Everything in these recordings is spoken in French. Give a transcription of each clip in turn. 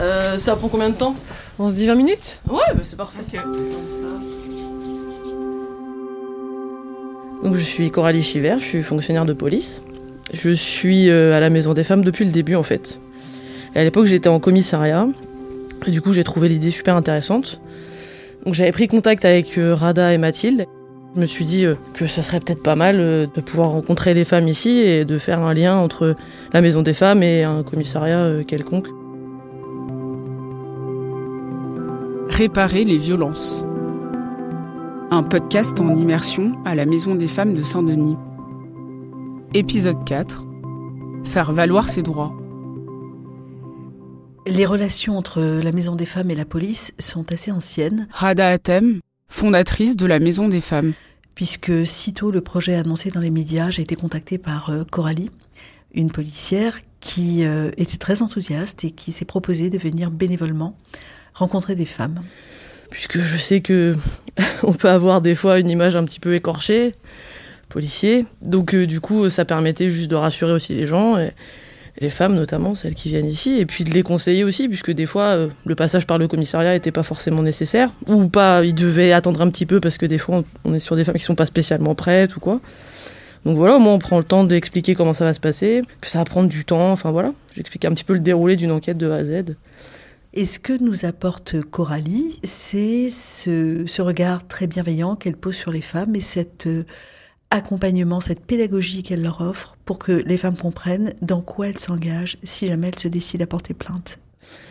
Euh, ça prend combien de temps On se dit 20 minutes Ouais, bah c'est parfait. Donc je suis Coralie Chiver, je suis fonctionnaire de police. Je suis euh, à la Maison des Femmes depuis le début en fait. Et à l'époque j'étais en commissariat. Et du coup j'ai trouvé l'idée super intéressante. Donc j'avais pris contact avec euh, Rada et Mathilde. Je me suis dit que ça serait peut-être pas mal de pouvoir rencontrer les femmes ici et de faire un lien entre la Maison des Femmes et un commissariat quelconque. Réparer les violences. Un podcast en immersion à la Maison des Femmes de Saint-Denis. Épisode 4. Faire valoir ses droits. Les relations entre la Maison des Femmes et la police sont assez anciennes. Rada Atem, fondatrice de la Maison des Femmes. Puisque sitôt le projet annoncé dans les médias, j'ai été contactée par euh, Coralie, une policière qui euh, était très enthousiaste et qui s'est proposée de venir bénévolement rencontrer des femmes Puisque je sais que on peut avoir des fois une image un petit peu écorchée, policier. Donc euh, du coup, ça permettait juste de rassurer aussi les gens, et, les femmes notamment, celles qui viennent ici, et puis de les conseiller aussi, puisque des fois, euh, le passage par le commissariat n'était pas forcément nécessaire, ou pas, ils devaient attendre un petit peu, parce que des fois, on est sur des femmes qui sont pas spécialement prêtes ou quoi. Donc voilà, au moins on prend le temps d'expliquer comment ça va se passer, que ça va prendre du temps, enfin voilà. J'explique un petit peu le déroulé d'une enquête de A à Z. Et ce que nous apporte Coralie, c'est ce, regard très bienveillant qu'elle pose sur les femmes et cet euh, accompagnement, cette pédagogie qu'elle leur offre pour que les femmes comprennent dans quoi elles s'engagent si jamais elles se décident à porter plainte?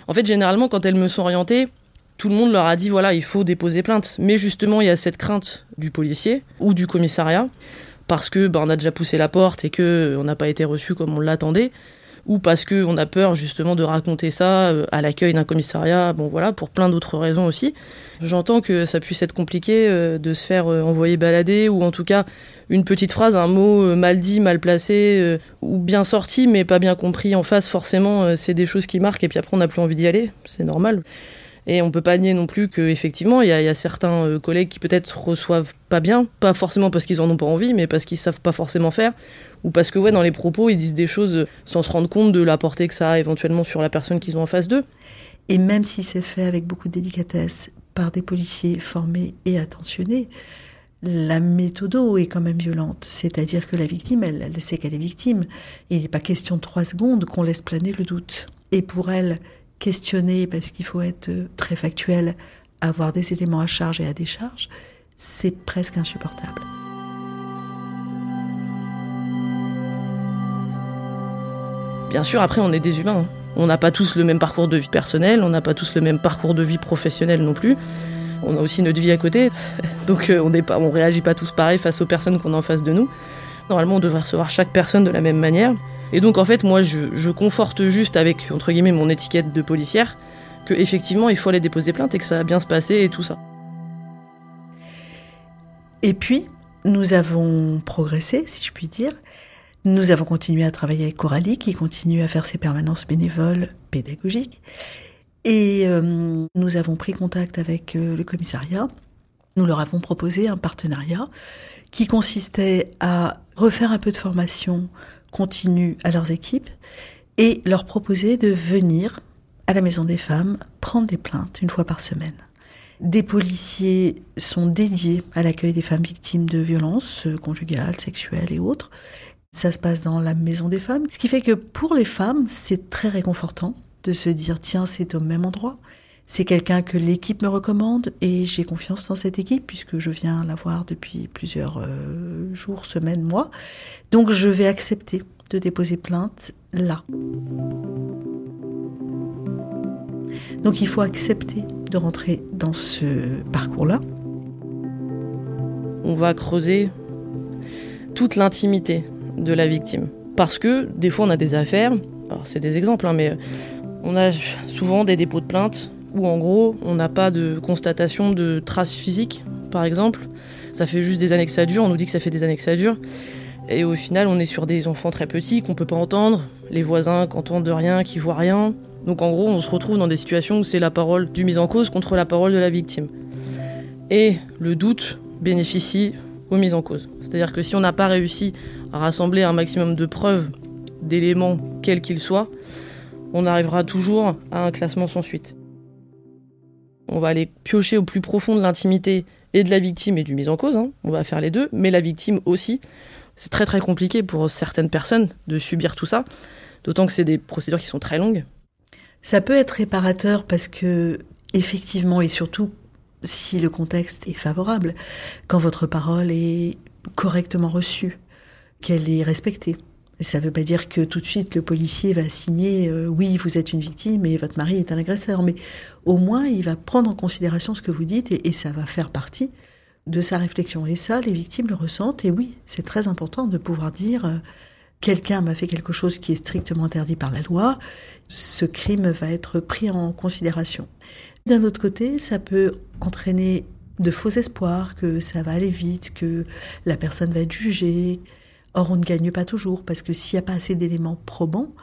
En fait, généralement, quand elles me sont orientées, tout le monde leur a dit voilà, il faut déposer plainte. Mais justement, il y a cette crainte du policier ou du commissariat parce que bah, on a déjà poussé la porte et que on n'a pas été reçu comme on l'attendait ou parce qu'on a peur justement de raconter ça euh, à l'accueil d'un commissariat, bon voilà, pour plein d'autres raisons aussi. J'entends que ça puisse être compliqué euh, de se faire euh, envoyer balader, ou en tout cas une petite phrase, un mot mal dit, mal placé, ou bien sorti, mais pas bien compris en face, forcément, c'est des choses qui marquent, et puis après on n'a plus envie d'y aller, c'est normal. Et on peut pas nier non plus qu'effectivement, il y, a certains euh, collègues qui peut-être reçoivent pas bien, pas forcément parce qu'ils en ont pas envie, mais parce qu'ils savent pas forcément faire, ou parce que ouais, dans les propos, ils disent des choses sans se rendre compte de la portée que ça a éventuellement sur la personne qu'ils ont en face d'eux. Et même si c'est fait avec beaucoup de délicatesse par des policiers formés et attentionnés, la méthode est quand même violente. C'est-à-dire que la victime, elle, elle sait qu'elle est victime. il n'est pas question de trois secondes qu'on laisse planer le doute. Et pour elle, questionner, parce qu'il faut être euh, très factuel, avoir des éléments à charge et à décharge, c'est presque insupportable. Bien sûr, après, on est des humains. Hein. On n'a pas tous le même parcours de vie personnel, on n'a pas tous le même parcours de vie professionnel non plus. On a aussi notre vie à côté, donc euh, on ne réagit pas tous pareil face aux personnes qu'on a en face de nous. Normalement, on devrait recevoir chaque personne de la même manière. Et donc en fait, moi, je, conforte juste avec entre guillemets mon étiquette de policière que effectivement, il faut aller déposer plainte et que ça va bien se passer et tout ça. Et puis, nous avons progressé, si je puis dire. Nous avons continué à travailler avec Coralie, qui continue à faire ses permanences bénévoles pédagogiques. Et euh, nous avons pris contact avec euh, le commissariat. Nous leur avons proposé un partenariat qui consistait à refaire un peu de formation continue à leurs équipes et leur proposer de venir à la Maison des Femmes prendre des plaintes une fois par semaine. Des policiers sont dédiés à l'accueil des femmes victimes de violences conjugales, sexuelles et autres. Ça se passe dans la Maison des Femmes, ce qui fait que pour les femmes, c'est très réconfortant de se dire tiens, c'est au même endroit. C'est quelqu'un que l'équipe me recommande et j'ai confiance dans cette équipe puisque je viens la voir depuis plusieurs euh, jours, semaines, mois. Donc je vais accepter de déposer plainte là. Donc il faut accepter de rentrer dans ce parcours-là. On va creuser toute l'intimité de la victime. Parce que des fois on a des affaires, alors c'est des exemples, hein, mais on a souvent des dépôts de plainte où en gros on n'a pas de constatation de traces physiques, par exemple. Ça fait juste des années que ça dure, on nous dit que ça fait des années que ça dure. Et au final, on est sur des enfants très petits qu'on peut pas entendre, les voisins qui entendent de rien, qui voient rien. Donc en gros, on se retrouve dans des situations où c'est la parole du mis en cause contre la parole de la victime. Et le doute bénéficie aux mises en cause. C'est-à-dire que si on n'a pas réussi à rassembler un maximum de preuves, d'éléments, quels qu'ils soient, on arrivera toujours à un classement sans suite. On va aller piocher au plus profond de l'intimité et de la victime et du mise en cause, hein. on va faire les deux, mais la victime aussi. C'est très très compliqué pour certaines personnes de subir tout ça, d'autant que c'est des procédures qui sont très longues. Ça peut être réparateur parce que, effectivement, et surtout si le contexte est favorable, quand votre parole est correctement reçue, qu'elle est respectée. Ça ne veut pas dire que tout de suite le policier va signer euh, oui, vous êtes une victime et votre mari est un agresseur, mais au moins il va prendre en considération ce que vous dites et, ça va faire partie de sa réflexion. Et ça, les victimes le ressentent et oui, c'est très important de pouvoir dire euh, quelqu'un m'a fait quelque chose qui est strictement interdit par la loi, ce crime va être pris en considération. D'un autre côté, ça peut entraîner de faux espoirs, que ça va aller vite, que la personne va être jugée. Or, on ne gagne pas toujours, parce que s'il n'y a pas assez d'éléments probants,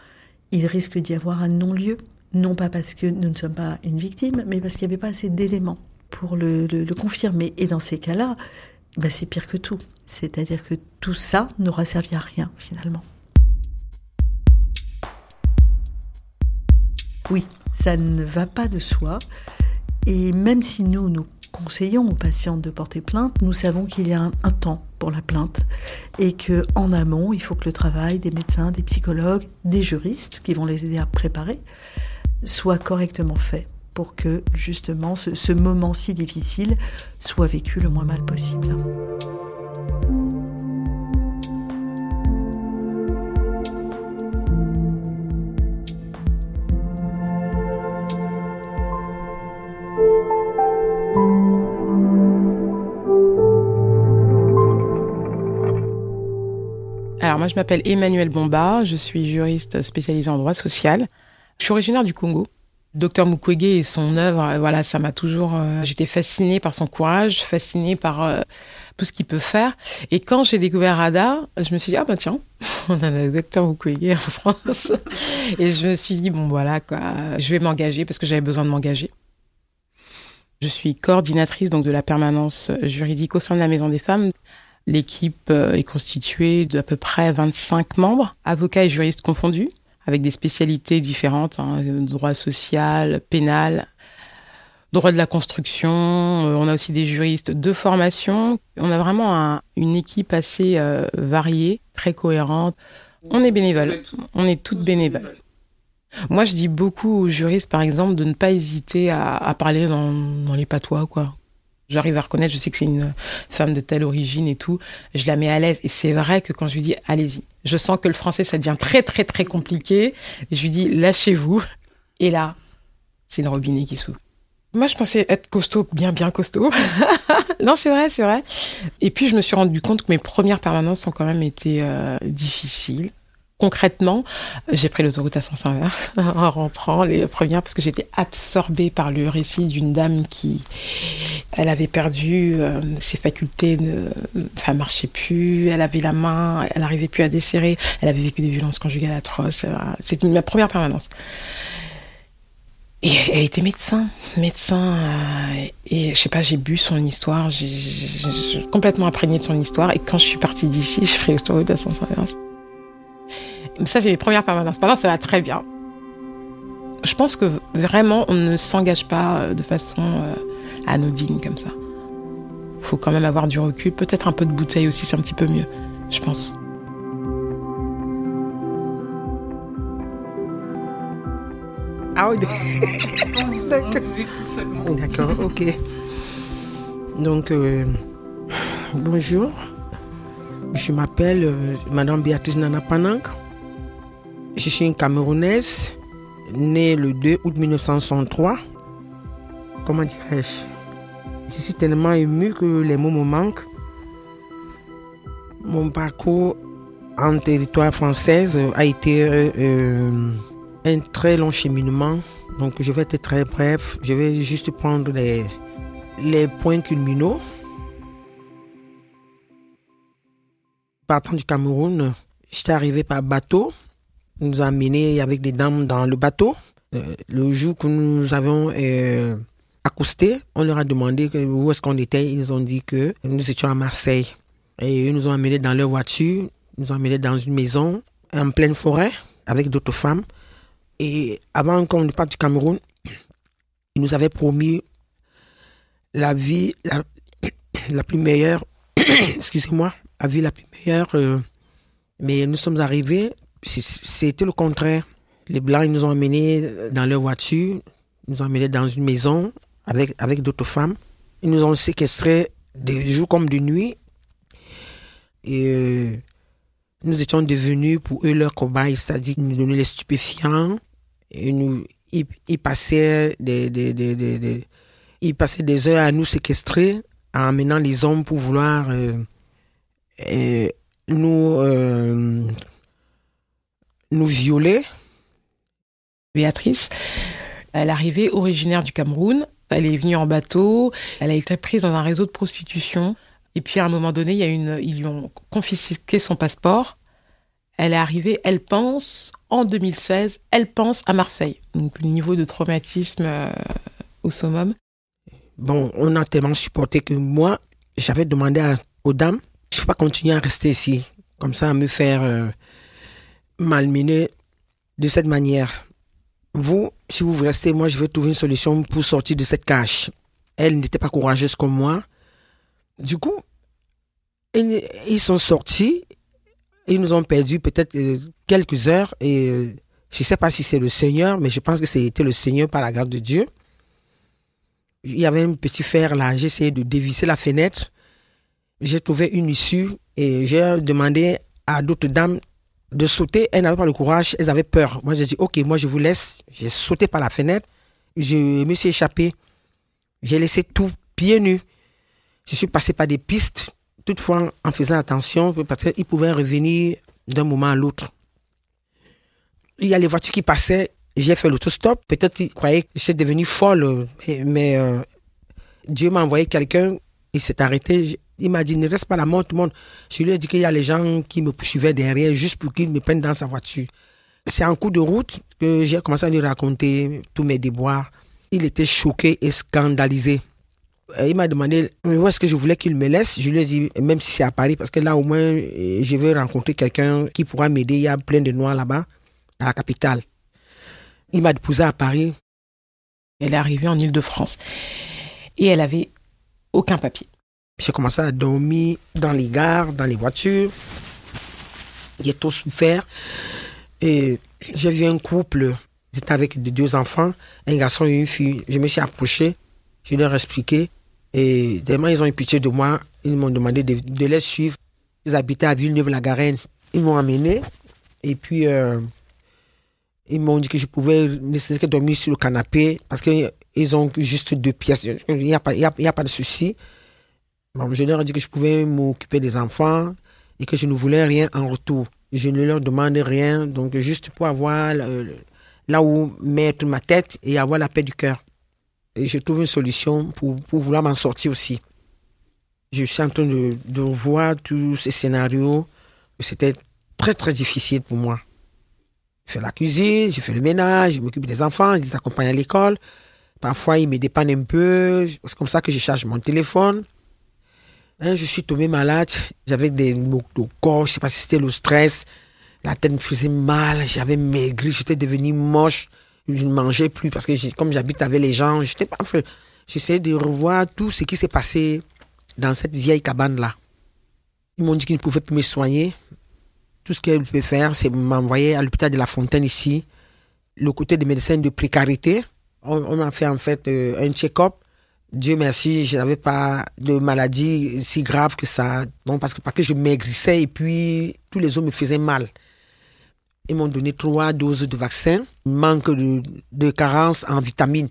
il risque d'y avoir un non-lieu. Non pas parce que nous ne sommes pas une victime, mais parce qu'il n'y avait pas assez d'éléments pour le, confirmer. Et dans ces cas-là, bah, c'est pire que tout. C'est-à-dire que tout ça n'aura servi à rien, finalement. Oui, ça ne va pas de soi. Et même si nous, nous conseillons aux patientes de porter plainte, nous savons qu'il y a un, temps pour la plainte et que en amont, il faut que le travail des médecins, des psychologues, des juristes qui vont les aider à préparer soit correctement fait pour que justement ce, ce moment si difficile soit vécu le moins mal possible. Moi je m'appelle Emmanuel Bomba, je suis juriste spécialisée en droit social. Je suis originaire du Congo. Docteur Mukwege et son œuvre, euh, voilà, ça m'a toujours. Euh, j'étais fascinée par son courage, fascinée par euh, tout ce qu'il peut faire. Et quand j'ai découvert Rada, je me suis dit ah bah tiens, on a un docteur Mukwege en France. et je me suis dit bon voilà quoi, je vais m'engager parce que j'avais besoin de m'engager. Je suis coordinatrice donc de la permanence juridique au sein de la Maison des Femmes. L'équipe euh, est constituée d'à peu près 25 membres, avocats et juristes confondus, avec des spécialités différentes, hein, droit social, pénal, droit de la construction. Euh, on a aussi des juristes de formation. On a vraiment une équipe assez euh, variée, très cohérente. On est bénévole. On est toutes bénévoles. Moi, je dis beaucoup aux juristes, par exemple, de ne pas hésiter à, parler dans, dans les patois, quoi. J'arrive à reconnaître, je sais que c'est une femme de telle origine et tout. Je la mets à l'aise. Et c'est vrai que quand je lui dis, allez-y, je sens que le français, ça devient très, très, très compliqué. Je lui dis, lâchez-vous. Et là, c'est le robinet qui s'ouvre. Moi, je pensais être costaud, bien, bien costaud. non, c'est vrai, c'est vrai. Et puis, je me suis rendu compte que mes premières permanences ont quand même été euh, difficiles concrètement, j'ai pris l'autoroute à sens inverse en rentrant les premières parce que j'étais absorbée par le récit d'une dame qui, elle avait perdu euh, ses facultés, de, enfin, marchait plus, elle avait la main, elle n'arrivait plus à desserrer, elle avait vécu des violences conjugales atroces. Euh, C'était ma première permanence. Et elle était médecin, médecin, euh, et je sais pas, j'ai bu son histoire, j'ai complètement imprégné de son histoire, et quand je suis partie d'ici, je ferai l'autoroute à sens inverse. Ça, c'est les premières permanences. Pendant, ça va très bien. Je pense que vraiment, on ne s'engage pas euh, de façon euh, anodine comme ça. Faut quand même avoir du recul, peut-être un peu de bouteille aussi, c'est un petit peu mieux, je pense. Ah oui, d'accord, ok. Donc, euh, bonjour. Je m'appelle Madame Béatrice Nana Panang. Je suis une Camerounaise, née le 2 août 1963. Comment dirais-je? Je suis tellement émue que les mots me manquent. Mon parcours en territoire française a été euh, euh, un très long cheminement. Donc je vais être très bref. Je vais juste prendre les, les points culminaux. Partant du Cameroun, j'étais arrivé par bateau nous a amenés avec des dames dans le bateau. Euh, le jour que nous avons euh, accosté, on leur a demandé où est-ce qu'on était. Ils ont dit que nous étions à Marseille. Et ils nous ont amenés dans leur voiture, nous ont amenés dans une maison en pleine forêt avec d'autres femmes. Et avant qu'on ne parte du Cameroun, il nous avait promis la vie la, la plus meilleure, excusez-moi, la vie la meilleure. euh, mais nous sommes arrivés, c'était le contraire. Les Blancs, ils nous ont emmenés dans leur voiture, ils nous ont emmenés dans une maison avec, avec d'autres femmes. Ils nous ont séquestrés de jour comme de nuit. Et euh, nous étions devenus pour eux leurs cobayes, c'est-à-dire qu'ils nous donnaient les stupéfiants. Et nous, ils, passaient des, des, des, des- des- ils passaient des heures à nous séquestrer, en amenant les hommes pour vouloir euh, nous, euh, nous violer. Béatrice, elle arrivait originaire du Cameroun. Elle est venue en bateau. Elle a été prise dans un réseau de prostitution. Et puis à un moment donné, il y a une, ils lui ont confisqué son passeport. Elle est arrivée, elle pense, en 2016, elle pense à Marseille. Donc le niveau de traumatisme euh, au summum. Bon, on a tellement supporté que moi, j'avais demandé à- aux dames, je ne peux pas continuer à rester ici, comme ça, à me faire euh, malmener de cette manière. Vous, si vous restez, moi, je vais trouver une solution pour sortir de cette cache. Elle n'était pas courageuse comme moi. Du coup, ils, sont sortis, ils nous ont perdu peut-être euh, quelques heures, et euh, je ne sais pas si c'est le Seigneur, mais je pense que c'était le Seigneur par la grâce de Dieu il y avait un petit fer là, j'ai essayé de dévisser la fenêtre. J'ai trouvé une issue et j'ai demandé à d'autres dames de sauter. Elles n'avaient pas le courage, elles avaient peur. Moi, j'ai dit, OK, moi, je vous laisse. J'ai sauté par la fenêtre. Je me suis échappé. J'ai laissé tout pieds nus. Je suis passé par des pistes, toutefois en faisant attention, parce qu'ils pouvaient revenir d'un moment à l'autre. Il y a les voitures qui passaient, j'ai fait l'autostop. Peut-être qu'ils croyaient que j'étais devenu folle, mais, mais, euh, Dieu m'a envoyé quelqu'un, il s'est arrêté. Il m'a dit, ne reste pas là, monte, monte. Je lui ai dit qu'il y a les gens qui me poursuivaient derrière juste pour qu'ils me prennent dans sa voiture. C'est en cours de route que j'ai commencé à lui raconter tous mes déboires. Il était choqué et scandalisé. Euh, Il m'a demandé où est-ce que je voulais qu'il me laisse? Je lui ai dit, même si c'est à Paris, parce que là, au moins, euh, je veux rencontrer quelqu'un qui pourra m'aider. Il y a plein de noirs là-bas, à la capitale. Il m'a déposé à Paris. Elle est arrivée en Ile-de-France. Et elle avait aucun papier. J'ai commencé à dormir dans les gares, dans les voitures. J'ai tout souffert. Et j'ai vu un couple, ils étaient avec de- deux enfants, un garçon et une fille. Je me suis approché, je leur ai expliqué. Et tellement ils ont eu pitié de moi, ils m'ont demandé de, les suivre. Ils habitaient à Villeneuve-la-Garenne. Ils m'ont amené. Et puis, euh, ils m'ont dit que je pouvais que dormir sur le canapé parce qu'ils ont juste deux pièces. Il n'y a, a pas de souci. Je leur ai dit que je pouvais m'occuper des enfants et que je ne voulais rien en retour. Je ne leur demandais rien, donc juste pour avoir là où mettre ma tête et avoir la paix du cœur. Et je trouve une solution pour, pour vouloir m'en sortir aussi. Je suis en train de, de voir tous ces scénarios. C'était très, très difficile pour moi. Je fais la cuisine, je fais le ménage, je m'occupe des enfants, je les accompagne à l'école. Parfois, ils me dépannent un peu. C'est comme ça que je charge mon téléphone. Hein, je suis tombé malade. J'avais des maux de corps. Je sais pas si c'était le stress. La tête me faisait mal. J'avais maigri. J'étais devenu moche. Je ne mangeais plus parce que comme j'habite avec les gens, j'étais pas. Enfin, j'essayais de revoir tout ce qui s'est passé dans cette vieille cabane-là. Ils m'ont dit qu'ils ne pouvaient plus me soigner. Tout ce qu'ils pouvaient faire, c'est m'envoyer à l'hôpital de la Fontaine ici. Le côté des médecins de précarité. On, m'a fait en fait euh, un check-up. Dieu merci, je n'avais pas de maladie si grave que ça. Donc parce que, parce que je maigrissais et puis tous les os me faisaient mal. Ils m'ont donné trois doses de vaccin. Manque de, carence en vitamines.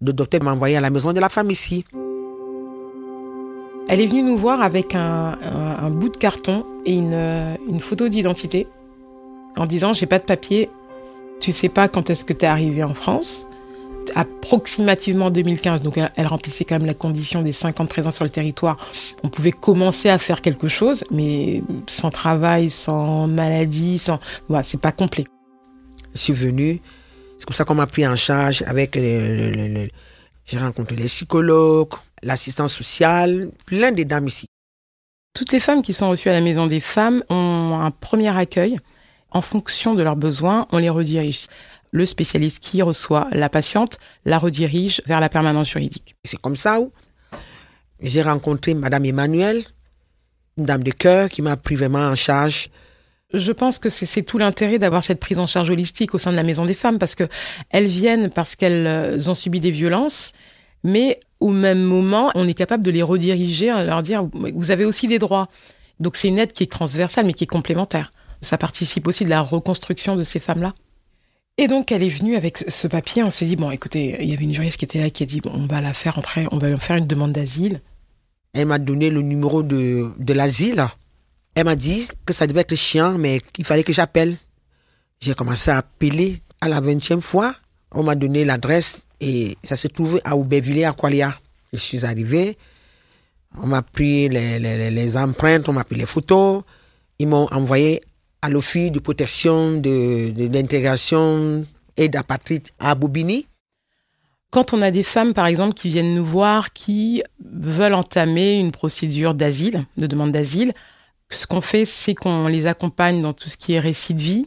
Le docteur m'a envoyé à la maison de la femme ici. Elle est venue nous voir avec un, bout de carton et une, une photo d'identité en disant j'ai pas de papier, tu sais pas quand est-ce que tu es arrivé en France. Approximativement 2015, donc elle, elle remplissait quand même la condition des 5 ans de présence sur le territoire. On pouvait commencer à faire quelque chose, mais sans travail, sans maladie, sans. Voilà, c'est pas complet. Je suis venu. C'est comme ça qu'on m'a pris en charge avec le- le- le- j'ai rencontré les psychologues, l'assistance sociale, plein de dames ici. Toutes les femmes qui sont reçues à la Maison des Femmes ont un premier accueil. En fonction de leurs besoins, on les redirige. Le spécialiste qui reçoit la patiente la redirige vers la permanence juridique. C'est comme ça où j'ai rencontré Madame Emmanuelle, une dame de cœur qui m'a pris vraiment en charge. Je pense que c'est tout l'intérêt d'avoir cette prise en charge holistique au sein de la Maison des Femmes parce que elles viennent parce qu'elles euh, ont subi des violences, mais au même moment, on est capable de les rediriger, à leur dire vous avez aussi des droits. Donc c'est une aide qui est transversale mais qui est complémentaire. Ça participe aussi de la reconstruction de ces femmes-là. Et donc elle est venue avec ce papier. On s'est dit bon, écoutez, il y avait une juriste qui était là qui a dit bon, on va la faire entrer, on va lui faire une demande d'asile. Elle m'a donné le numéro de, de l'asile. Elle m'a dit que ça devait être chiant, mais qu'il fallait que j'appelle. J'ai commencé à appeler à la vingtième fois. On m'a donné l'adresse et ça se trouvait à Aubervilliers, à Qualia. Je suis arrivé. On m'a pris les- les empreintes, on m'a pris les photos. Ils m'ont envoyé à l'Office de protection de, l'intégration et d'apatride à Bobigny. Quand on a des femmes, par exemple, qui viennent nous voir, qui veulent entamer une procédure d'asile, de demande d'asile, ce qu'on fait, c'est qu'on les accompagne dans tout ce qui est récit de vie,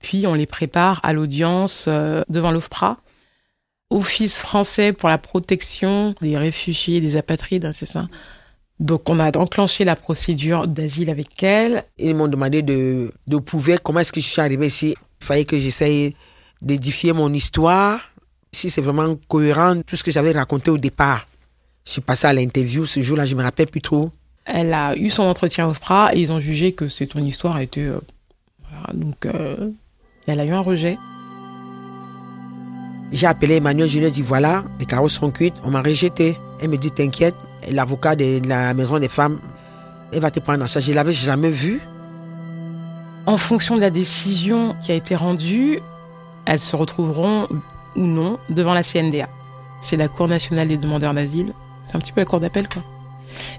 puis on les prépare à l'audience euh, devant l'OFPRA. Office français pour la protection des réfugiés, des apatrides, hein, c'est ça? Donc on a enclenché la procédure d'asile avec elle. Ils m'ont demandé de, de prouver comment est-ce que je suis arrivé ici. Il fallait que j'essaye d'édifier mon histoire, si c'est vraiment cohérent, tout ce que j'avais raconté au départ. Je suis passé à l'interview ce jour-là, je me rappelle plus trop. Elle a eu son entretien OFPRA et ils ont jugé que c'est ton histoire était... euh, voilà, donc euh, elle a eu un rejet. J'ai appelé Emmanuel, je lui ai dit voilà, les carreaux sont cuites, on m'a rejeté. Elle me dit t'inquiète, l'avocat de la maison des femmes, elle va te prendre en charge. Je l'avais jamais vu. En fonction de la décision qui a été rendue, elles se retrouveront ou non devant la CNDA. C'est la Cour nationale des demandeurs d'asile. C'est un petit peu la cour d'appel, quoi.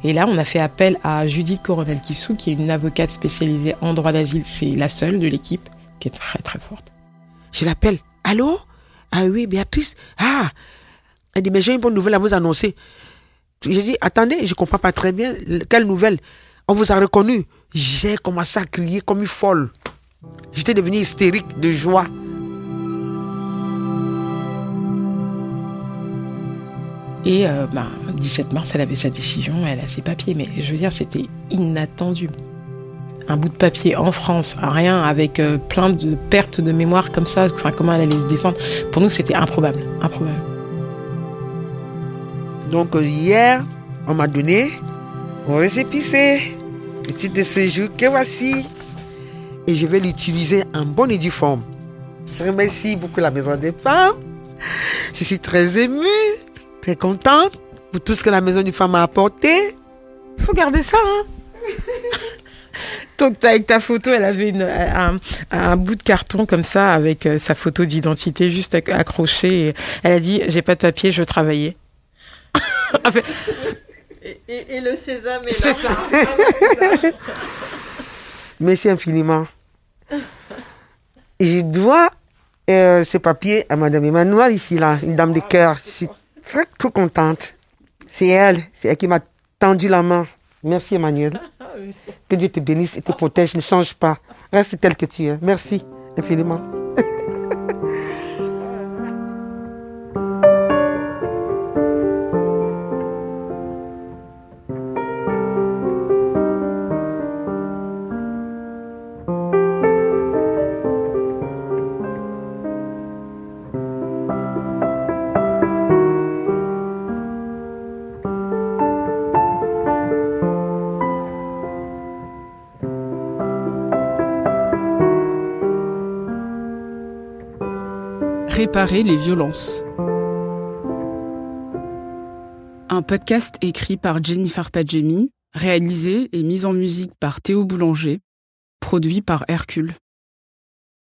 Et là, on a fait appel à Judith Coronel-Kissou, qui est une avocate spécialisée en droit d'asile. C'est la seule de l'équipe, qui est très très forte. Je l'appelle. Allô? Ah oui, Béatrice. Ah Elle dit, mais j'ai une bonne nouvelle à vous annoncer. J'ai dit, attendez, je comprends pas très bien. Quelle nouvelle? On vous a reconnu. J'ai commencé à crier comme une folle. J'étais devenu hystérique de joie. Et euh, bah, 17 mars, elle avait sa décision, elle a ses papiers. Mais je veux dire, c'était inattendu. Un bout de papier en France, rien, avec euh, plein de pertes de mémoire comme ça, enfin, comment elle allait se défendre? Pour nous, c'était improbable, improbable. Donc euh, hier, on m'a donné mon récépissé, le titre de séjour que voici. Et je vais l'utiliser en bonne et due forme. Je remercie beaucoup la Maison des Femmes. Je suis très émue, très contente pour tout ce que la Maison des Femmes m'a apporté. Faut garder ça, hein Donc avec ta photo, elle avait un, un bout de carton comme ça avec euh, sa photo d'identité juste acc- accrochée. Elle a dit j'ai pas de papier, je veux travailler. Et, et- et le sésame est C'est là. ça. Merci infiniment. Je dois euh, ce papier à Madame Emmanuel ici, là, une dame de cœur. Je suis très, très contente. C'est elle, c'est elle qui m'a tendu la main. Merci Emmanuel. Que Dieu te bénisse et te protège, ne change pas. Reste tel que tu es. Merci infiniment. Réparer les violences. Un podcast écrit par Jennifer Padjemi, réalisé et mis en musique par Théo Boulanger, produit par Hercule.